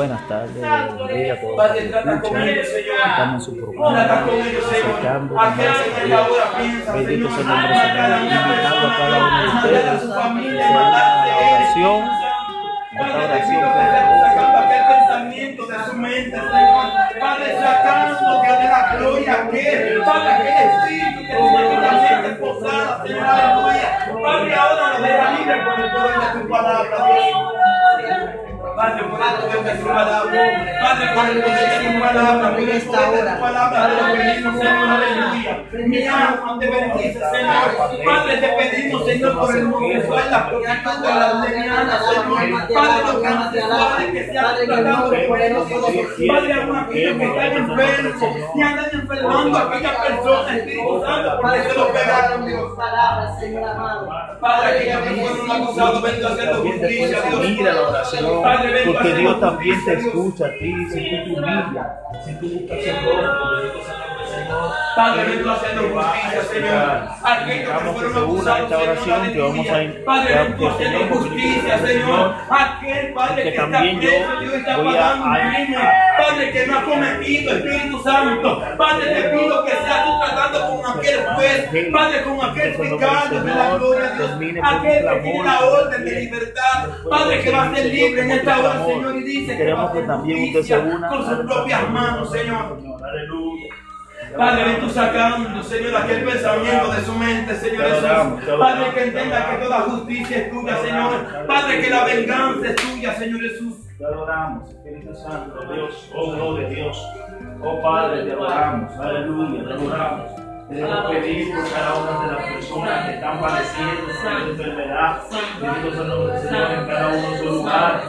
Buenas tardes, bendiga a todos los que escuchan. Estamos en su programa, acercando más a Dios. Bendito sea el nombre Señor. Invitando a cada uno de ustedes a la oración, a esta oración de su mente, Señor. Padre, sacando que de la gloria que Padre, aquel espíritu que tiene la mente posada, Señor, aleluya. Padre, ahora lo deja libre por el poder de tu palabra, Dios. Padre, por el poder de tu palabra. Padre, por el poder de tu palabra. Por el de tu palabra. Te pedimos, Señor, aleluya. Mi alma te bendice, Señor. Padre, te pedimos, Señor, por el mundo sexual, la prostituta, la lesbiana, Señor. Padre, los transexuales que se han tratado de nosotros. Padre, aún aquellos que están enfermos y andan enfermando a aquellas personas, Espíritu Santo, porque se lo pegaron, Dios. Padre, que ya no fueron acusados, venga a hacer justicia, Dios. Mira la Padre, porque Dios también te escucha a ti, si tú te humillas, si tú buscas su rostro, bendito sea Padre, vengo haciendo justicia, Señor. Aquellos que fueron acusados, Señor, que vamos a. Padre, vengo haciendo justicia, Señor. Aquel Padre que está preso, Dios está pagando un crimen. Padre, que no ha cometido, Espíritu Santo. Padre, te pido que seas tú tratando con aquel juez, Padre, con aquel fiscal de la gloria de Dios. Aquel que tiene la orden de libertad. Padre, que va a ser libre en esta hora, Señor, y dice que va a hacer justicia con sus propias manos, Señor. Aleluya. Padre, ven tú sacando, Señor, aquel pensamiento de su mente, Señor Jesús. Padre, que entienda que toda justicia es tuya, Señor. Padre, que la venganza es tuya, Señor Jesús. Te adoramos, Espíritu Santo, Dios, oh gloria a Dios. Oh Padre, te adoramos, aleluya, te adoramos. Queremos pedir por cada una de las personas que están padeciendo esta enfermedad. Bendito sea el Señor en cada uno de sus lugares.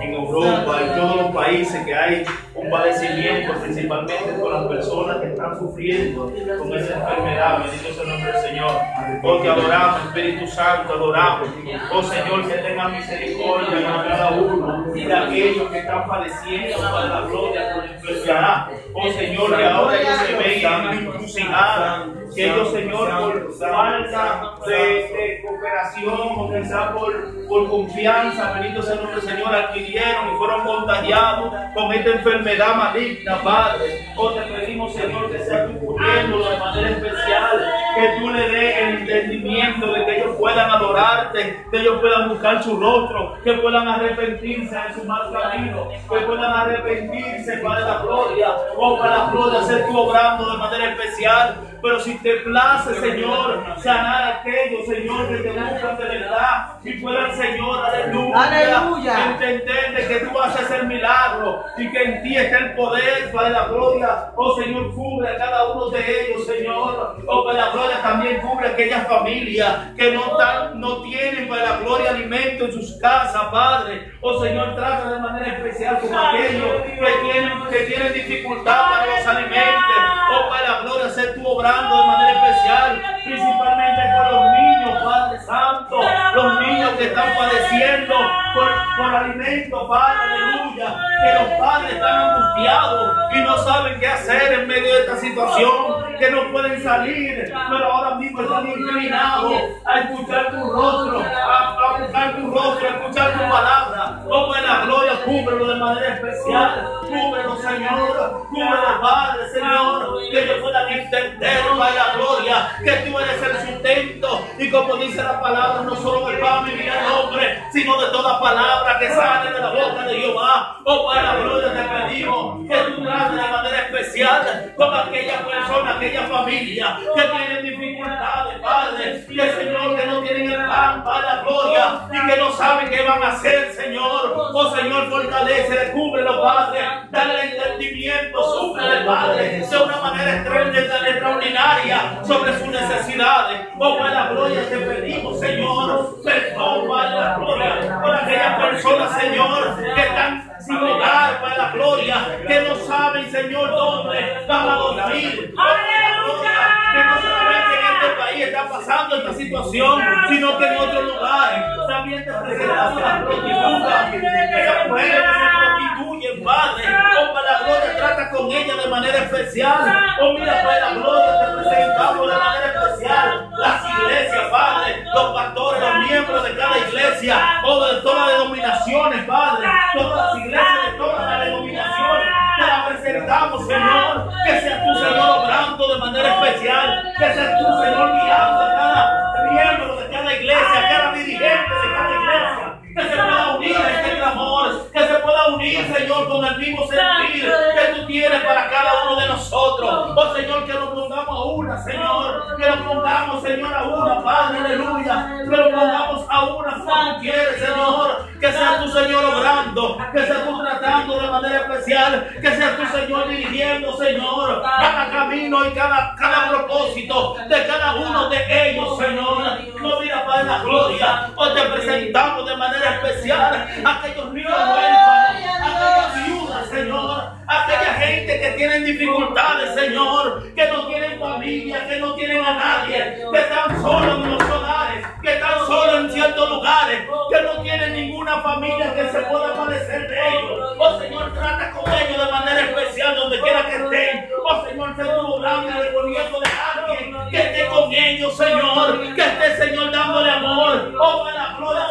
En Europa, en todos los países que hay padecimiento, principalmente con las personas que están sufriendo con esa enfermedad. Bendito sea el nombre del Señor. Te adoramos, Espíritu Santo, adoramos. Oh Señor, que tenga misericordia con cada uno y de aquellos que están padeciendo para la gloria enfermedad. Oh Señor, que ahora ellos se vean encrucijadas, que ellos, Señor, por falta de, de cooperación o quizá por, por confianza, bendito sea el nombre del Señor, adquirieron y fueron contagiados con esta enfermedad maligna, Padre. Oh, te pedimos, Señor, que sea tú cubriéndolo de manera especial, que tú le des el entendimiento de que ellos puedan adorarte, que ellos puedan buscar su rostro, que puedan arrepentirse de su mal camino, que puedan arrepentirse para la gloria, oh, para la gloria, ser tú obrando de manera especial. Pero si te place, Señor, sanar a aquellos, Señor, que te buscan de verdad y puedan, Señor, aleluya, Aleluya. entender de que tú vas a hacer milagro y que en ti está el poder para la gloria. Oh Señor, cubre a cada uno de ellos, Señor. Oh, para la gloria también cubre a aquellas familias que no, están, no tienen para la gloria alimento en sus casas, Padre. Oh Señor, trata de manera especial con aquellos que tienen, que tienen dificultad para los alimentos. Oh, para padeciendo por, por alimento, Padre, aleluya, que los padres están angustiados y no saben qué hacer en medio de esta situación, que no pueden salir, pero ahora mismo están inclinados a escuchar tu rostro, buscar tu rostro, escuchar tu palabra. Oh, en la gloria, cúbrelo de manera especial, cúbrelo, Señor, cúbrelo, Padre, Señor, que ellos puedan entender, para la gloria, que tú eres el sustento, y como dice la palabra, no solo de pan vivir el hombre, sino de toda palabra que sale de la boca de Jehová. Oh, para la gloria te pedimos que tú trates de manera especial con aquella persona, aquella familia que tienen dificultades, Padre, y el Señor que no tienen el pan para la gloria y que no saben qué van a hacer, Señor. Oh, Señor, fortalece, cúbrelo, Padre, dale entendimiento, súbrele, Padre, de una manera extraordinaria sobre sus necesidades. Oh, para la gloria te pedimos, Señor, perdón, para la gloria, por aquellas personas, Señor, que están sin hogar, para la gloria, que no saben, Señor, dónde van a dormir. Oh, gloria, Que no solamente en este país está pasando esta situación, sino que en otros lugares también te presentamos las prostitutas, esas mujeres que se prostituyen, padre, o para la gloria trata con ellas de manera especial, o mira para la gloria te presentamos de manera especial, las iglesias, padre, los pastores, los miembros de cada iglesia, o de todas las denominaciones, padre, todas las iglesias de todas las denominaciones, te la presentamos, Señor, que seas tú, Señor, guiando a pongamos, Señor, a una, Padre, aleluya. Que lo pongamos a una como quieres, Señor. Que sea tu Señor obrando, que sea tú tratando de manera especial, que sea tu Señor dirigiendo, Señor, cada camino y cada, cada propósito de cada uno de ellos, Señor. No mira, Padre, la gloria. Hoy te presentamos de manera especial a aquellos niños huérfanos, a aquellas viudas, Señor, aquella gente que tienen dificultades, Señor, que no tienen familia, que no tienen a nadie, que están solos en los hogares, que están solos en ciertos lugares, que no tienen ninguna familia que se pueda padecer de ellos. Oh Señor, trata con ellos de manera especial donde quiera que estén. Oh Señor, se tú obrando y de alguien que esté con ellos, Señor, que esté, Señor, dándole amor. Oh, la gloria,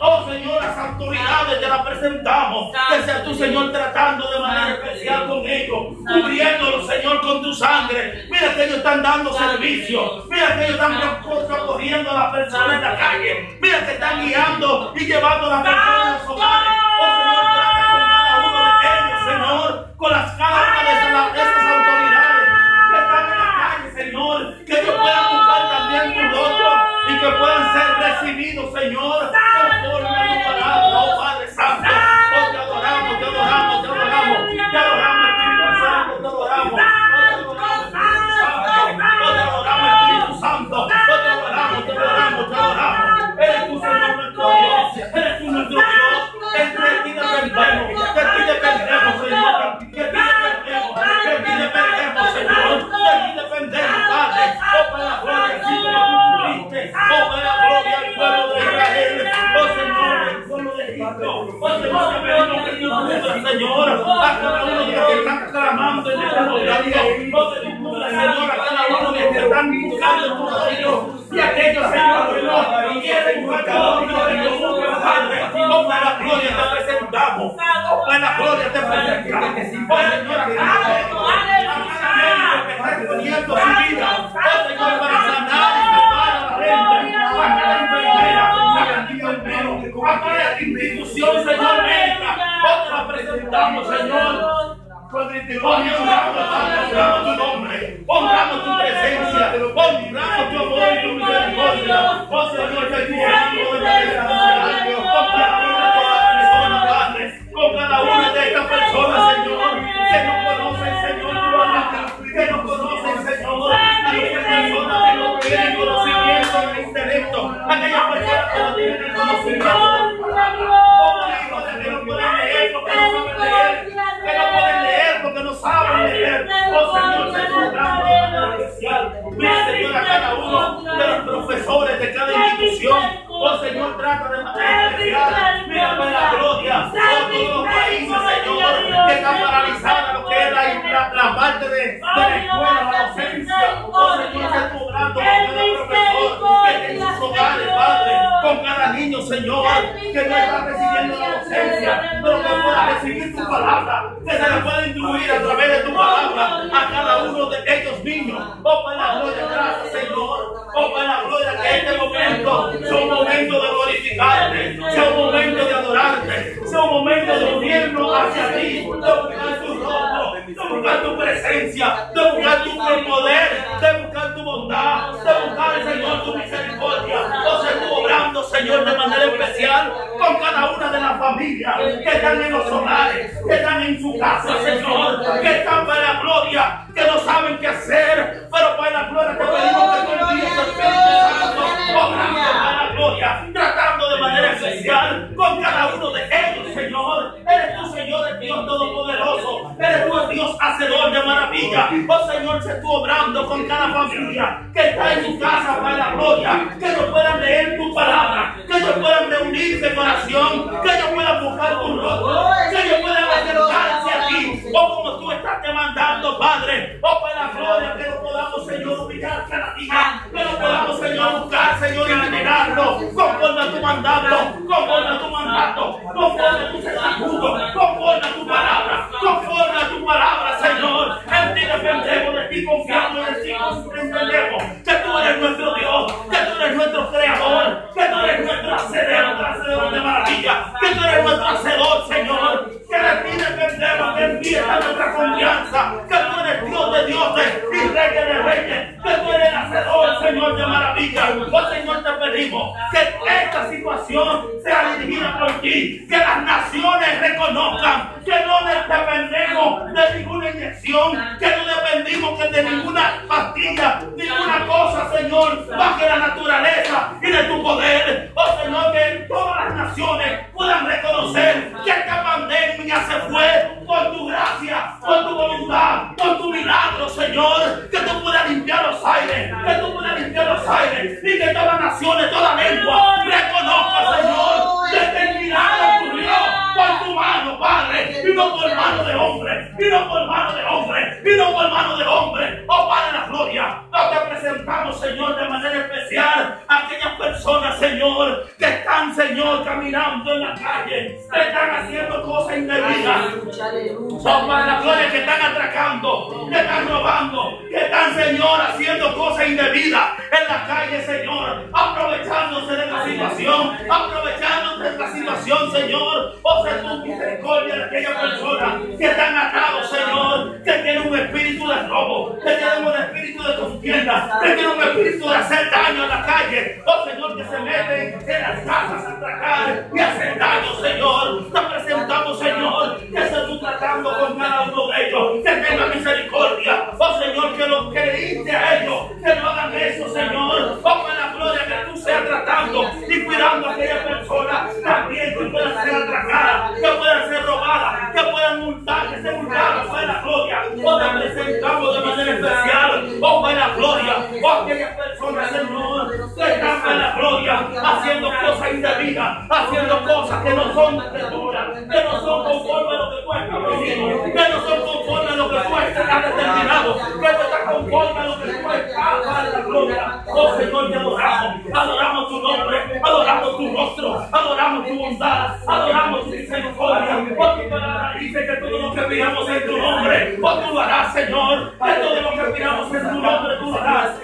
Oh Señor, las autoridades te las presentamos. Que sea tu Señor tratando de manera especial con ellos, cubriéndolos, Señor, con tu sangre. Mira que ellos están dando servicio. Mira que ellos están socorriendo a las personas en la calle. Mira que están guiando y llevando a las personas a los hogares. Están tu reino. Y aquellos, Señor, que no quieren buscar. Oh, para la gloria te presentamos. Oh, para la gloria te presentamos. Oh, Señor, a cada uno que está exponiendo su vida. Oh, Señor, para sanar y salvar a la gente. A cada enfermera, a cada enfermero, a cada institución, Señor. Oh, te la presentamos, Señor. Honramos tu nombre, honramos tu presencia, honramos tu amor y tu misericordia. Oh Señor, que tú eres de con cada una de estas personas, Señor, que no conocen, Señor, que no conocen, Señor, a aquellas personas que no tienen conocimiento en el intelecto, aquellas personas que no tienen conocimiento niño, Señor, que no está recibiendo la docencia, pero que pueda recibir tu palabra, que se la pueda incluir a través de tu palabra a cada uno de estos niños. Oh, para la gloria, gracias, Señor. Oh, para la gloria, que este momento sea un momento de glorificarte, sea un momento de adorarte, sea un momento de unirnos hacia ti, de buscar tu rostro, de buscar tu presencia, de buscar tu poder. Están en los hogares, que están en su casa, Señor, que están para la gloria, que no saben qué hacer, pero para la gloria te pedimos que tú envíes tu Espíritu Santo, para la gloria, tratando de manera especial con cada uno de ellos, Señor. Eres tú, Señor, el Dios Todopoderoso, eres tú el Dios hacedor de maravilla. Oh Señor, se tú obrando con cada familia que está en su casa para la gloria, que no puedan leer tu palabra, en oración, que ellos puedan buscar tu rostro, que ellos puedan acercarse a ti, o como tú estás demandando, Padre, oh para la gloria, que no podamos, Señor, humillar cada día, que no podamos, Señor, buscar, Señor, y venerarlo, conforme a tu mandato, conforme a tu Señor, caminando en la calle, están haciendo cosas indebidas. La gloria, que están atracando, que están robando, que están, Señor, haciendo cosas indebidas en la calle, Señor, aprovechándose de la situación, aprovechándose de la situación, Señor. Oh, sé tu misericordia de aquellas personas que están atados, Señor, que tienen un espíritu de robo, que tienen un espíritu de contienda, que tienen un espíritu de hacer daño en la calle. Oh, Señor, que se meten en las casas haciendo cosas indebidas, haciendo cosas que no son de que no son conforme a lo que tú que no son conforme a lo que tú has determinado, que no están conforme a lo que tú estás para la gloria. Oh Señor, te adoramos, adoramos tu nombre, adoramos tu rostro, adoramos tu bondad, adoramos tu misericordia. Oh, tu palabra dice que todo lo que pidamos en tu nombre, oh tú lo harás, Señor, que todo lo que pidamos en tu nombre tú lo harás.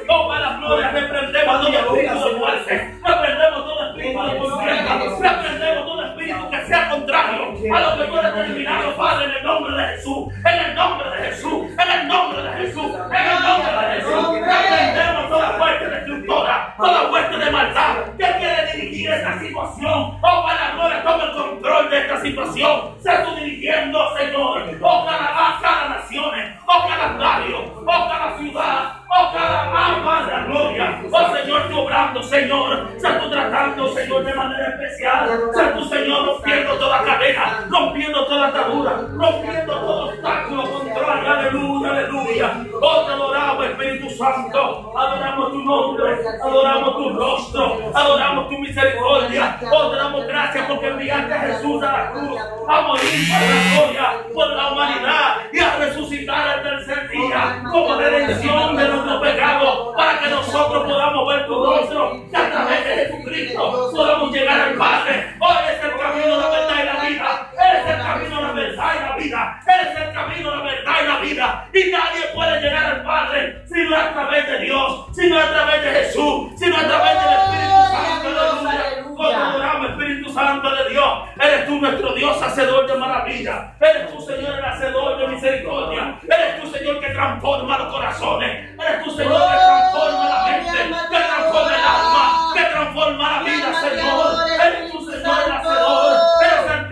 A lo que tú has determinado, Padre, en el nombre de Jesús, en el nombre de Jesús, en el nombre de Jesús, en el nombre de Jesús. Reprendemos toda fuerte destructora, toda fuerte de maldad que quiere dirigir esta situación. Oh, para gloria, toma el control de esta situación. Se tú dirigiendo, Señor. Oh, cada, cada nación, oh, cada barrio, oh, cada ciudad, oh, cada alma la gloria. Oh, Señor, tú obrando, Señor. Se tú tratando, Señor, de manera especial. Se tú, Señor, rompiendo toda cadena, rompiendo toda atadura, rompiendo todo obstáculo contrario. Aleluya, aleluya. Oh, te adoramos, Espíritu Santo. Adoramos tu nombre, adoramos tu rostro, adoramos tu misericordia. Oh, te damos porque enviaste a Jesús a la cruz a morir por la gloria, por la humanidad y a resucitar al tercer día como redención de nuestro pecado para que nosotros podamos ver tu rostro y a través de Jesucristo podamos llegar al Padre. Hoy es el camino, la verdad y la vida. Eres el camino, la verdad y la vida. Eres el camino, la verdad y la vida. Y nadie puede llegar al Padre si no es a través de Dios, si no es a través de Jesús, si no es a través del Espíritu Santo. Aleluya. Adoramos, Espíritu Santo de Dios. Eres tú nuestro Dios, hacedor de maravilla. Eres tú, Señor, el hacedor de misericordia. Eres tú, Señor, que transforma los corazones. Eres tú, Señor, que transforma la mente, que transforma el alma, que transforma la vida, Señor. Eres tu Señor el hacedor.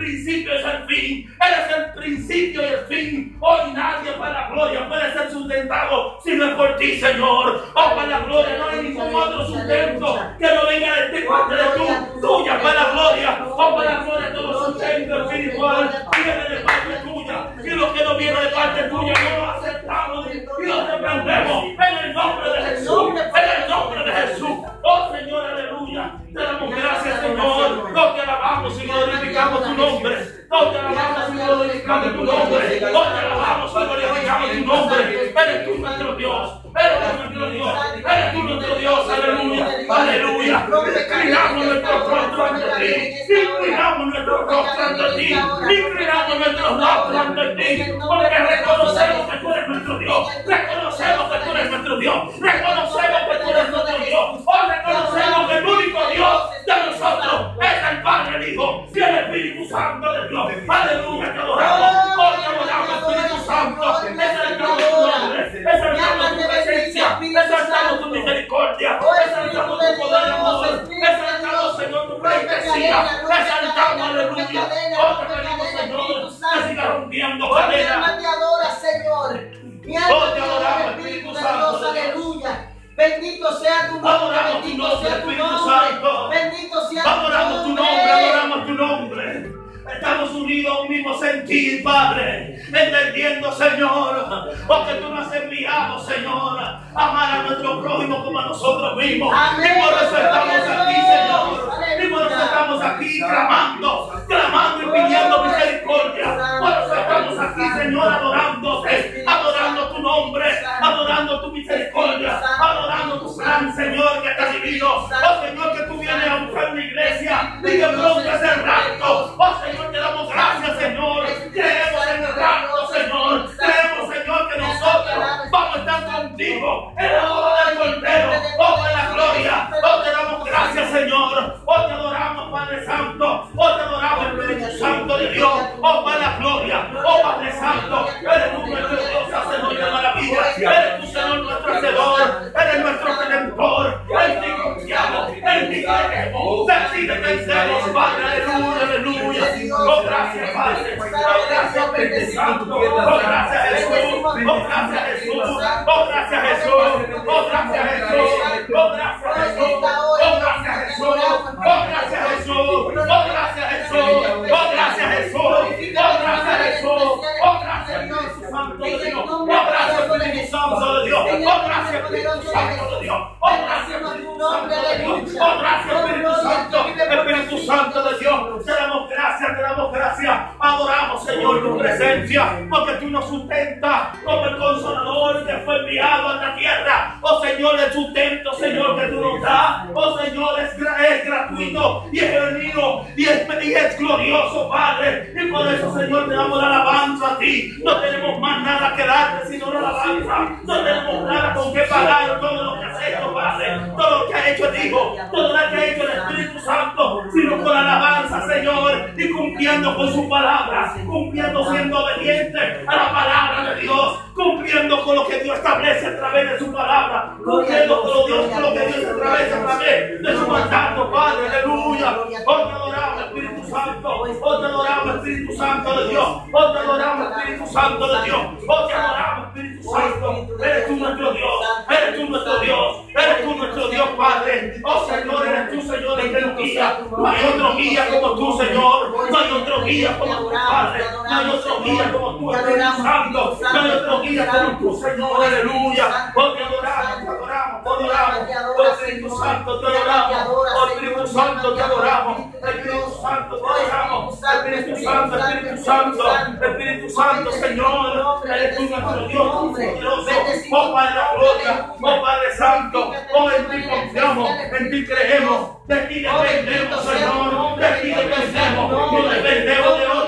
Principio y el fin. Eres el principio y el fin. Hoy nadie para la gloria puede ser sustentado si no es por ti, Señor. Oh, para la gloria no hay ningún otro sustento que no venga de ti, parte de tú, tuya para la gloria. Oh, para la gloria todo sustento espiritual viene de parte tuya. Y lo que no viene de parte tuya no lo aceptamos y lo reprendemos en el nombre de Jesús. En el nombre de Jesús. Oh Señor, aleluya. Te damos gracias, Señor. No te alabamos y glorificamos tu nombre. No te alabamos y glorificamos tu nombre. No te alabamos y glorificamos tu nombre. Eres tú nuestro Dios. Eres tú nuestro Dios. Eres tú nuestro Dios. Aleluya. Aleluya. Inclinamos nuestro rostro ante ti. Inclinamos nuestro rostro ante ti. Inclinamos nuestro rostro ante ti. Porque reconocemos que tú eres nuestro Dios. Reconocemos que tú eres nuestro Dios. Reconocemos que tú eres nuestro Dios. Hoy reconocemos que el único presencia. Exaltamos, aleluya. Oh, te pedimos, Señor, que siga rompiendo cadenas. te adora, Señor. Mi alma Oh, te te adoramos, adora, Espíritu Santo aleluya. Bendito sea tu nombre, bendito sea tu nombre. Bendito sea tu nombre. Estamos unidos a un mismo sentir, Padre. Entendiendo, Señor, porque tú nos has enviado, Señor, a amar a nuestro prójimo como a nosotros mismos. Amén. Y por eso estamos aquí, Señor. Y por eso estamos aquí clamando, clamando y pidiendo misericordia. Por eso estamos aquí, Señor, adorándote, Santo. Espíritu Santo de Dios. Oh, gracias, Espíritu Santo de Dios. Oh, gracias, Espíritu Santo. Espíritu Santo de Dios. Te damos gracias, te damos gracias. Adoramos, Señor, tu presencia. Porque tú nos sustentas como el consolador que fue enviado a la tierra. Oh, Señor, el sustento, Señor, que tú nos das. Oh, Señor, es, es gratuito y es genuino y es, y es glorioso, Padre. Y por eso, Señor, te damos la alabanza a ti. No tenemos más nada que darte sino la alabanza. No tenemos nada con que pagar todo lo que has hecho, Padre. Todo lo que ha hecho el Hijo, todo lo que ha hecho el Espíritu Santo, sino con alabanza, Señor, y cumpliendo con su palabra, palabra, cumpliendo siendo obediente a cumpliendo con lo que Dios establece a través de su palabra, cumpliendo con lo, Dios, con lo que Dios establece a través de su mandato, Padre, aleluya. Hoy te adoramos, Espíritu Santo, hoy te adoramos, Espíritu Santo de Dios, hoy te adoramos, Espíritu Santo de Dios, hoy te adoramos, Espíritu Santo, eres tú nuestro Dios, eres tú nuestro Dios, eres tú nuestro Dios, Padre, oh Señor, eres tú, Señor, el que nos guía, no hay otro guía como tú, Señor, no hay otro guía como tu Padre, no hay otro guía como tú, Espíritu Santo, no hay otro guía como tú, Señor, aleluya, oh te adoramos, te adoramos, te adoramos, oh Espíritu Santo, te adoramos, oh Espíritu Santo, te adoramos, Espíritu Santo, te adoramos, Espíritu Santo, Espíritu Santo, Espíritu Santo, Señor, eres tú nuestro Dios, poderoso, oh Padre de la gloria, oh Padre Santo, oh en ti confiamos, en ti creemos, de ti dependemos, Señor, de ti dependemos, no dependemos de otra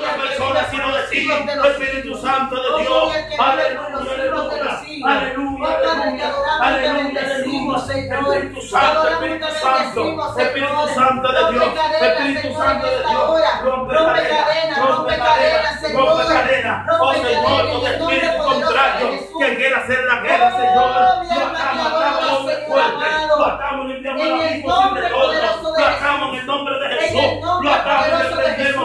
Ahora quiero decir, Espíritu Santo de Dios, aleluya, aleluya, aleluya, aleluya, Espíritu Santo, Espíritu Santo, Espíritu Santo de Dios, Espíritu Santo de Dios, rompe cadenas, rompe cadenas, rompe cadenas, oh Señor, todo espíritu contrario que quiera hacer la guerra, Señor, lo atamos, hombre fuerte, lo atamos, limpiamos lo atamos en el nombre de Jesús, lo atamos,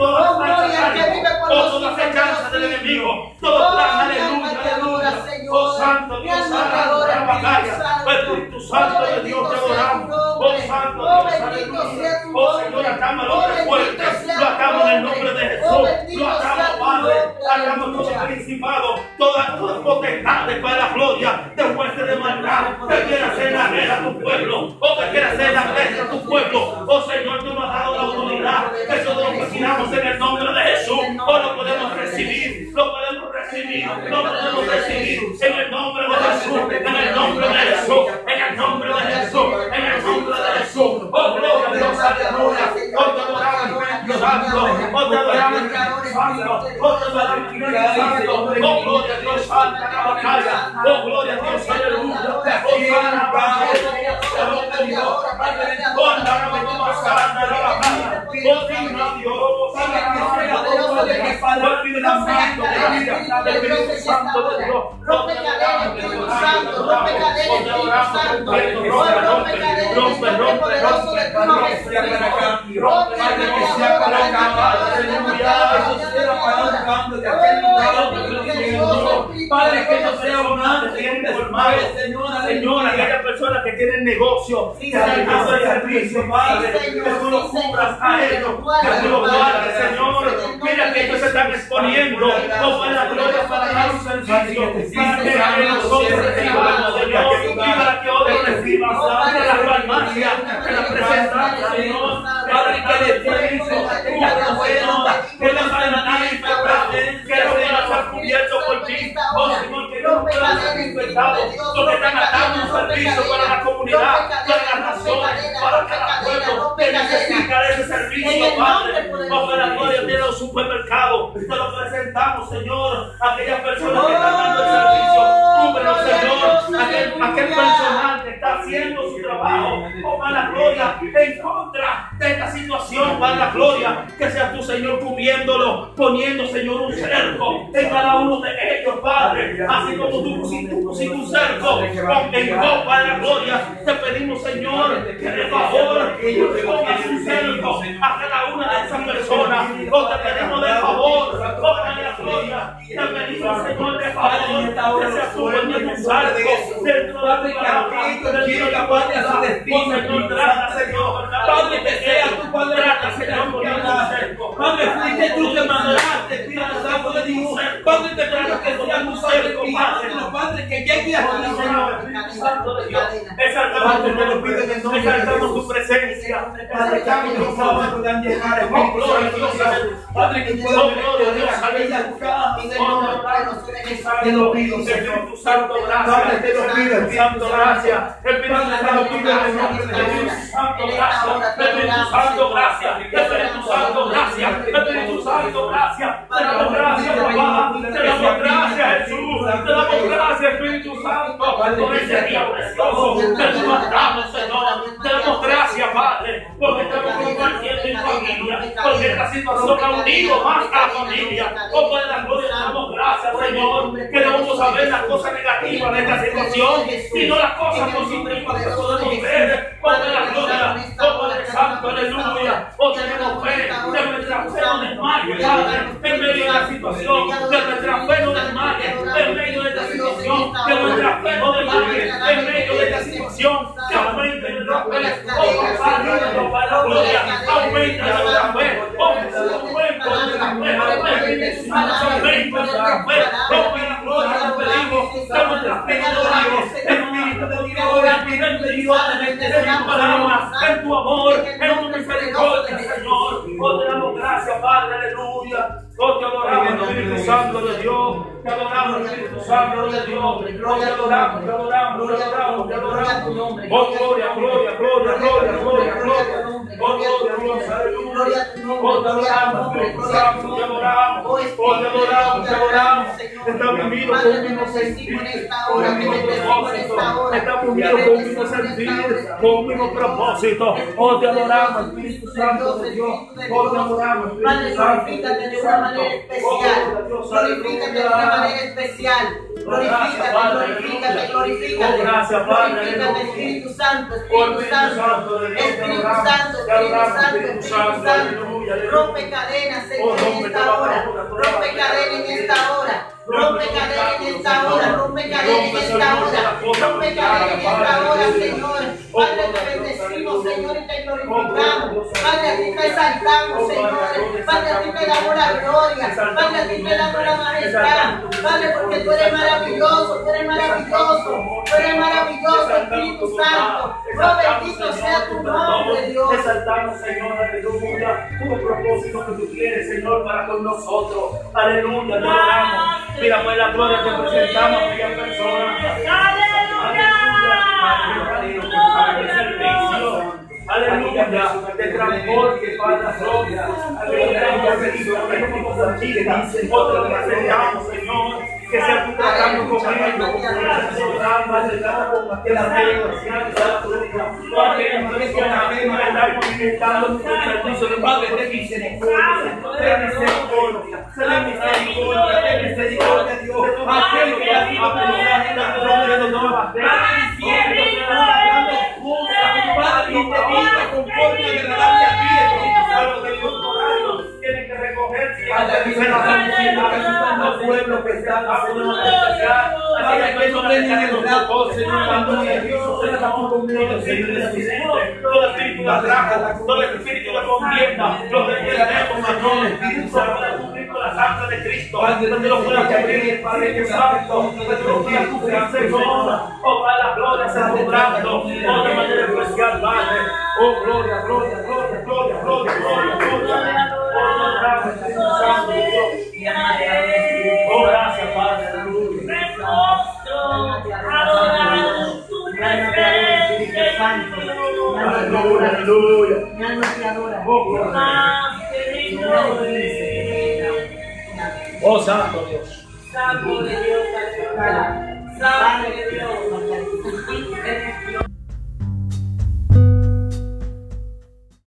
Toda gloria que vive por las echanzas del enemigo. Todo plan, aleluya, aleluya. Oh santo, oh, Dios pues, santo, la batalla. Oh Espíritu Santo de Dios, te adoramos. Oh santo, Dios, aleluya. Oh Señor, atamos al hombre fuerte. Lo atamos en el nombre de Jesús. Lo atamos, Padre. Atamos todo principado, todas todas potestades para la gloria. Te fuiste de maldad. Te quieres la tu pueblo. Recibir, lo podemos recibir en el nombre de Jesús, en el nombre de Jesús, en el nombre de Jesús, en el nombre de Jesús, oh gloria a Dios, aleluya, oh te adoramos, Espíritu Santo, oh te adoramos, Espíritu Santo, oh te adoramos, Espíritu Santo, oh gloria a Dios, batalla, oh gloria a Dios, aleluya, oh Santa la Dios, oh la batalla, oh digno Dios, de Jesús. oh Espíritu Santo, de Dios, Rompe cadenas, Espíritu Santo, rompe cadenas, Espíritu Santo. Oh, rompe cadenas, de tu majestad. Rompe Padre, que sea para rompe acá, aleluya, eso sea para un cambio de aquel lugar donde Señor. Padre, que no sea un antes un después, Señor, Señor, aleluya. aquellas personas que tienen negocio, que caso de servicio, Padre, que tú los cubras a ellos, que tú los guardes, Señor. Mira que ellos se están exponiendo, oh, para la gloria, para dar un servicio, para que nosotros recibamos, Señor, y para que otros reciban, Padre, la farmacia, que la presentamos, Señor, Padre, que le tiempo, aquella persona, que la sanidad que no pueda estar cubierto por ti, oh Señor, que no puedan ser infectados, porque están atando un servicio para la comunidad, para las naciones, para cada pueblo, que necesita ese servicio, Padre, oh, para la gloria de los supermercados, te lo presentamos, Señor, aquellas personas que están dando el servicio, cúbrenos, Señor, aquel, aquel personal que está haciendo su trabajo, oh, para la gloria, en contra de esta situación, para la gloria, que sea tu Señor cubriéndolo, poniendo, Señor, un cerco en cada uno de ellos, Padre, así como tú pusiste, un cerco con en para la gloria, te pedimos, Señor, que de favor pongas un cerco a cada una de esas personas, o te pedimos de favor, oh, para la gloria, te pedimos, Señor, de favor, que sea dentro de tu llega, Padre, a su destino, Señor, trata, Señor, Padre, que sea tu Padre, trata, Señor, poniendo un cerco. Padre, fuiste tú que mandaste, Espíritu Santo de Dios. Padre, te pido que sea tu Padre, Padre, Padre, que llegue a ti, Señor. Exaltamos tu nombre, tu presencia, Padre, que los sábados puedan llegar, Espíritu Santo. Padre, que puedan Señor. Te lo pido, Señor. Espíritu Santo, gracias. Padre, te lo pido, Espíritu Santo, gracias. Espíritu Santo, gracias. Espíritu Santo, gracias. Espíritu Santo. Espíritu Santo. Espíritu Santo, gracias. Te damos gracias, papá. Te damos gracias, Jesús. Te damos gracias, Espíritu Santo, por damos, Señor. Te damos gracias, Padre, porque estamos compartiendo en familia, porque esta situación ha unido más a la familia. Oh, Padre, la gloria, damos gracias, Señor, que no vamos a ver las cosas negativas de esta situación, sino las cosas positivas que podemos ver. Padre, la gloria, oh, Padre Santo, aleluya. Oh, tenemos fe, que nuestra fe no desmaye, Padre, en medio de la situación, que nuestra fe no desmaye, en medio de esta situación, que nuestra fe no desmaye, en medio de esta situación, que aumente nuestra fe, oh, Padre, para la gloria, aumente nuestra fe, oh, aumente nuestra fe, aumente nuestra fe, oh, para la gloria, te pedimos, que nuestra fe no desmaye, Espíritu de Dios, Espíritu de Dios, en tu palabra, en tu amor, en tu misericordia, Señor, oh, te damos gracias, Padre, aleluya. Oh, te adoramos, Espíritu Santo de Dios. Te adoramos, Espíritu Santo de Dios. Oh, te adoramos, te adoramos, te adoramos, te adoramos. Oh, gloria, gloria, gloria, gloria, gloria, gloria. Oh, gloria, Dios, aleluya. Oh, te adoramos, Espíritu Santo, te adoramos. Oh, te adoramos, te adoramos. Estamos unidos con un sentir, con un mismo propósito. Estamos unidos con un mismo sentir, con un mismo propósito. Oh, te adoramos, Espíritu Santo de Dios. Oh, te adoramos, Espíritu Santo. Glorifícate manera especial. Glorifícate de una manera especial. Glorifícate, glorifícate, glorifícate. Oh, Padre. Glorifícate, Espíritu Santo, Espíritu Santo. Espíritu Santo, Espíritu Santo, Espíritu Santo. Rompe cadenas, Oh, Señor, en esta hora. Rompe cadenas en esta hora. Rompe cadenas en esta hora. Rompe cadenas en esta hora. Rompe cadenas en esta hora, Señor. Padre, te bendecimos, Señor, y te glorificamos. Padre, a ti te exaltamos, Señor. Padre, a ti te damos la gloria. Padre, a ti te damos la majestad. Padre, porque tú eres maravilloso, tú eres maravilloso. Tú eres maravilloso, Espíritu Santo. Oh, bendito sea tu nombre, Dios. Exaltamos, Señor, aleluya. Tu propósito que tú quieres, Señor, para con nosotros. Aleluya, te. Mira, pues la gloria te presentamos a persona. Aleluya, de transporte, Padre. Aleluya, nosotros te presentamos, Señor, que sea tú tratando con ellos, estamos alimentando tu servicio de Padre, ten misericordia, ten misericordia, ten misericordia, ten misericordia, Dios, aquel que ha sido perdonado, no va a conforme agradable ti, Espíritu de Dios que que no tengan el Señor, cuando conmigo, Señor, todo espíritu de atraco, todo espíritu de contienda, lo Señor, Espíritu Santo, la sangre de Cristo, donde lo pueda cubrir, Padre, que santo, Señor, oh, la gloria, se oh, manera especial, Padre, oh, gloria, gloria, gloria, gloria, gloria, gloria, gloria, oh, gracias, Santo, Dios, oh, gracias, Padre, aleluya. Adora. Oh, gloria. Oh, santo Dios. Santo de Dios, Santo de Dios.